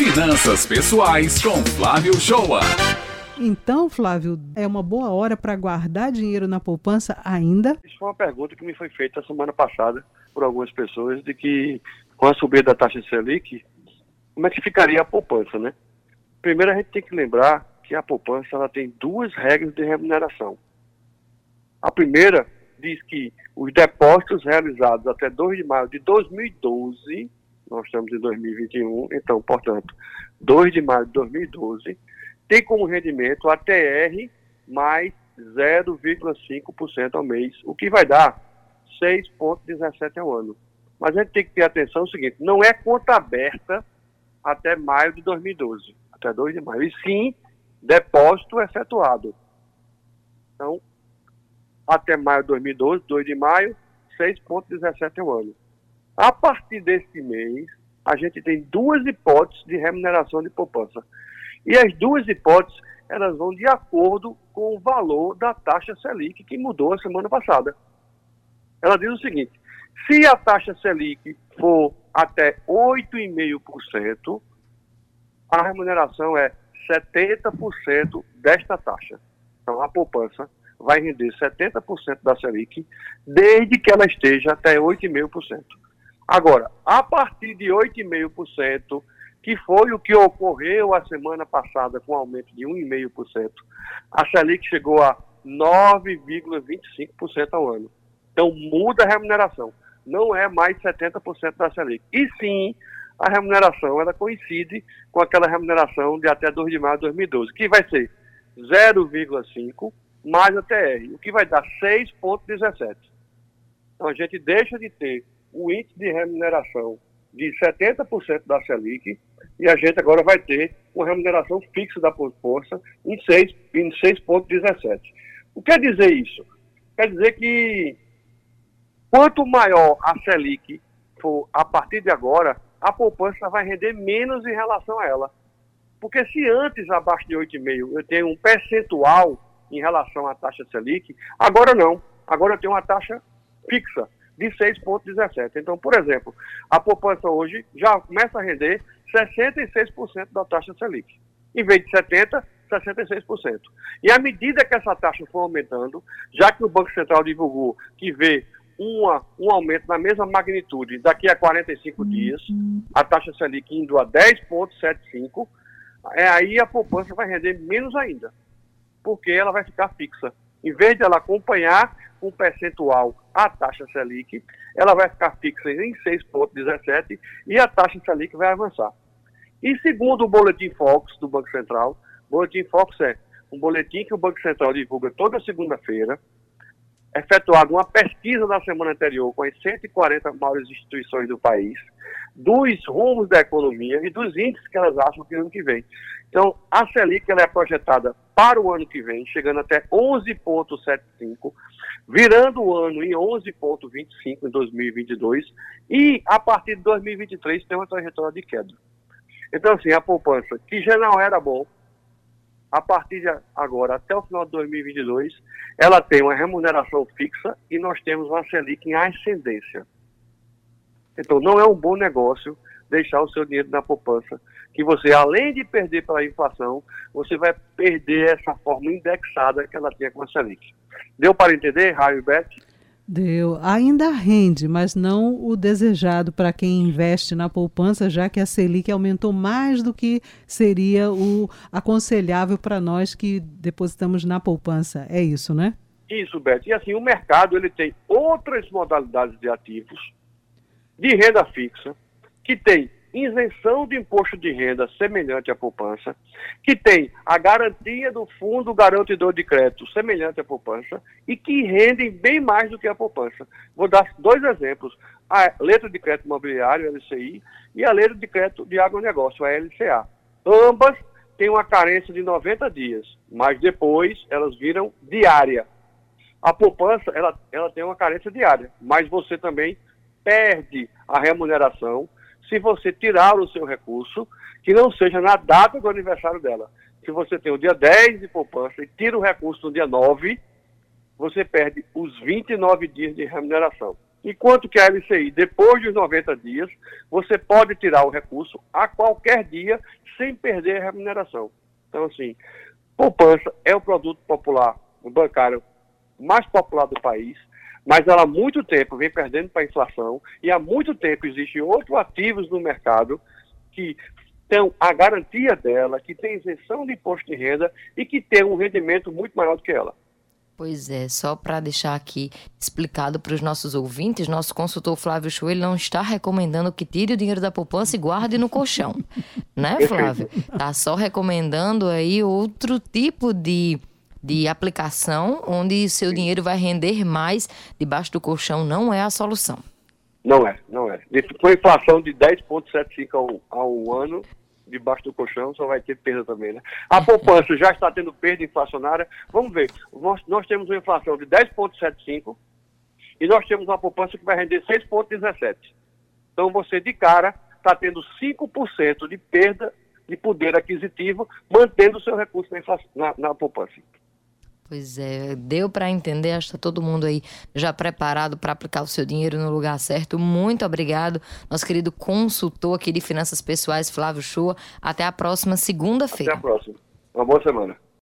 Finanças Pessoais com Flávio Shoa. Então, Flávio, é uma boa hora para guardar dinheiro na poupança ainda? Isso foi uma pergunta que me foi feita semana passada por algumas pessoas de que com a subida da taxa Selic, como é que ficaria a poupança, né? Primeiro a gente tem que lembrar que a poupança ela tem duas regras de remuneração. A primeira diz que os depósitos realizados até 2 de maio de 2012, nós estamos em 2021, então, portanto, 2 de maio de 2012, tem como rendimento a TR mais 0,5% ao mês, o que vai dar 6,17 ao ano. Mas a gente tem que ter atenção ao seguinte, não é conta aberta até maio de 2012, até 2 de maio, e sim depósito efetuado. Então, até maio de 2012, 2 de maio, 6,17 ao ano. A partir desse mês, a gente tem duas hipóteses de remuneração de poupança. E as duas hipóteses, elas vão de acordo com o valor da taxa Selic, que mudou a semana passada. Ela diz o seguinte, se a taxa Selic for até 8,5%, a remuneração é 70% desta taxa. Então, a poupança vai render 70% da Selic, desde que ela esteja até 8,5%. Agora, a partir de 8,5%, que foi o que ocorreu a semana passada com aumento de 1,5%, a Selic chegou a 9,25% ao ano. Então muda a remuneração. Não é mais 70% da Selic. E sim, a remuneração ela coincide com aquela remuneração de até 2 de maio de 2012, que vai ser 0,5 mais a TR, o que vai dar 6,17. Então a gente deixa de ter o índice de remuneração de 70% da Selic e a gente agora vai ter uma remuneração fixa da força em 6,17. Em 6,17. o que quer dizer isso? Quer dizer que quanto maior a Selic for a partir de agora, a poupança vai render menos em relação a ela. Porque se antes, abaixo de 8,5, eu tenho um percentual em relação à taxa Selic, agora não. Agora eu tenho uma taxa fixa de 6,17. Então, por exemplo, a poupança hoje já começa a render 66% da taxa Selic. Em vez de 70%, 66%. E à medida que essa taxa for aumentando, já que o Banco Central divulgou que vê uma, um aumento na mesma magnitude daqui a 45 dias, a taxa Selic indo a 10,75, é, aí a poupança vai render menos ainda, porque ela vai ficar fixa. Em vez de ela acompanhar um percentual a taxa Selic, ela vai ficar fixa em 6,17 e a taxa Selic vai avançar. E segundo o Boletim Fox do Banco Central, o Boletim Fox é um boletim que o Banco Central divulga toda segunda-feira, efetuado uma pesquisa na semana anterior com as 140 maiores instituições do país, dos rumos da economia e dos índices que elas acham que ano que vem. Então, a Selic ela é projetada para o ano que vem, chegando até 11,75, virando o ano em 11,25 em 2022 e a partir de 2023 tem uma trajetória de queda. Então, assim, a poupança, que já não era bom, a partir de agora, até o final de 2022, ela tem uma remuneração fixa e nós temos uma Selic em ascendência. Então, não é um bom negócio deixar o seu dinheiro na poupança, que você, além de perder pela inflação, você vai perder essa forma indexada que ela tinha com a Selic. Deu para entender, Raio e Beth? Deu. Ainda rende, mas não o desejado para quem investe na poupança, já que a Selic aumentou mais do que seria o aconselhável para nós que depositamos na poupança. É isso, né? Isso, Beto. E assim, o mercado ele tem outras modalidades de ativos de renda fixa que tem isenção de imposto de renda semelhante à poupança, que tem a garantia do fundo garantidor de crédito semelhante à poupança e que rendem bem mais do que a poupança. Vou dar dois exemplos: a letra de crédito imobiliário, LCI, e a letra de crédito de agronegócio, a LCA. Ambas têm uma carência de 90 dias, mas depois elas viram diária. A poupança, ela, ela tem uma carência diária, mas você também perde a remuneração se você tirar o seu recurso, que não seja na data do aniversário dela. Se você tem o dia 10 de poupança e tira o recurso no dia 9, você perde os 29 dias de remuneração. Enquanto que a LCI, depois dos 90 dias, você pode tirar o recurso a qualquer dia sem perder a remuneração. Então, assim, poupança é o produto popular, o bancário mais popular do país, mas ela há muito tempo vem perdendo para a inflação e há muito tempo existem outros ativos no mercado que têm a garantia dela, que tem isenção de imposto de renda e que tem um rendimento muito maior do que ela. Pois é, só para deixar aqui explicado para os nossos ouvintes, nosso consultor Flávio ele não está recomendando que tire o dinheiro da poupança e guarde no colchão, né, Flávio? Tá só recomendando aí outro tipo de, de aplicação onde seu dinheiro vai render mais debaixo do colchão não é a solução. Não é, não é. Com inflação de 10,75 ao, ao ano, debaixo do colchão, só vai ter perda também, né? A poupança já está tendo perda inflacionária. Vamos ver, nós, nós temos uma inflação de 10,75 e nós temos uma poupança que vai render 6,17. Então você, de cara, está tendo 5% de perda de poder aquisitivo, mantendo o seu recurso na, na, na poupança. Pois é, deu para entender, acho que tá todo mundo aí já preparado para aplicar o seu dinheiro no lugar certo. Muito obrigado, nosso querido consultor aqui de finanças pessoais, Flávio Shoa. Até a próxima segunda-feira. Até a próxima. Uma boa semana.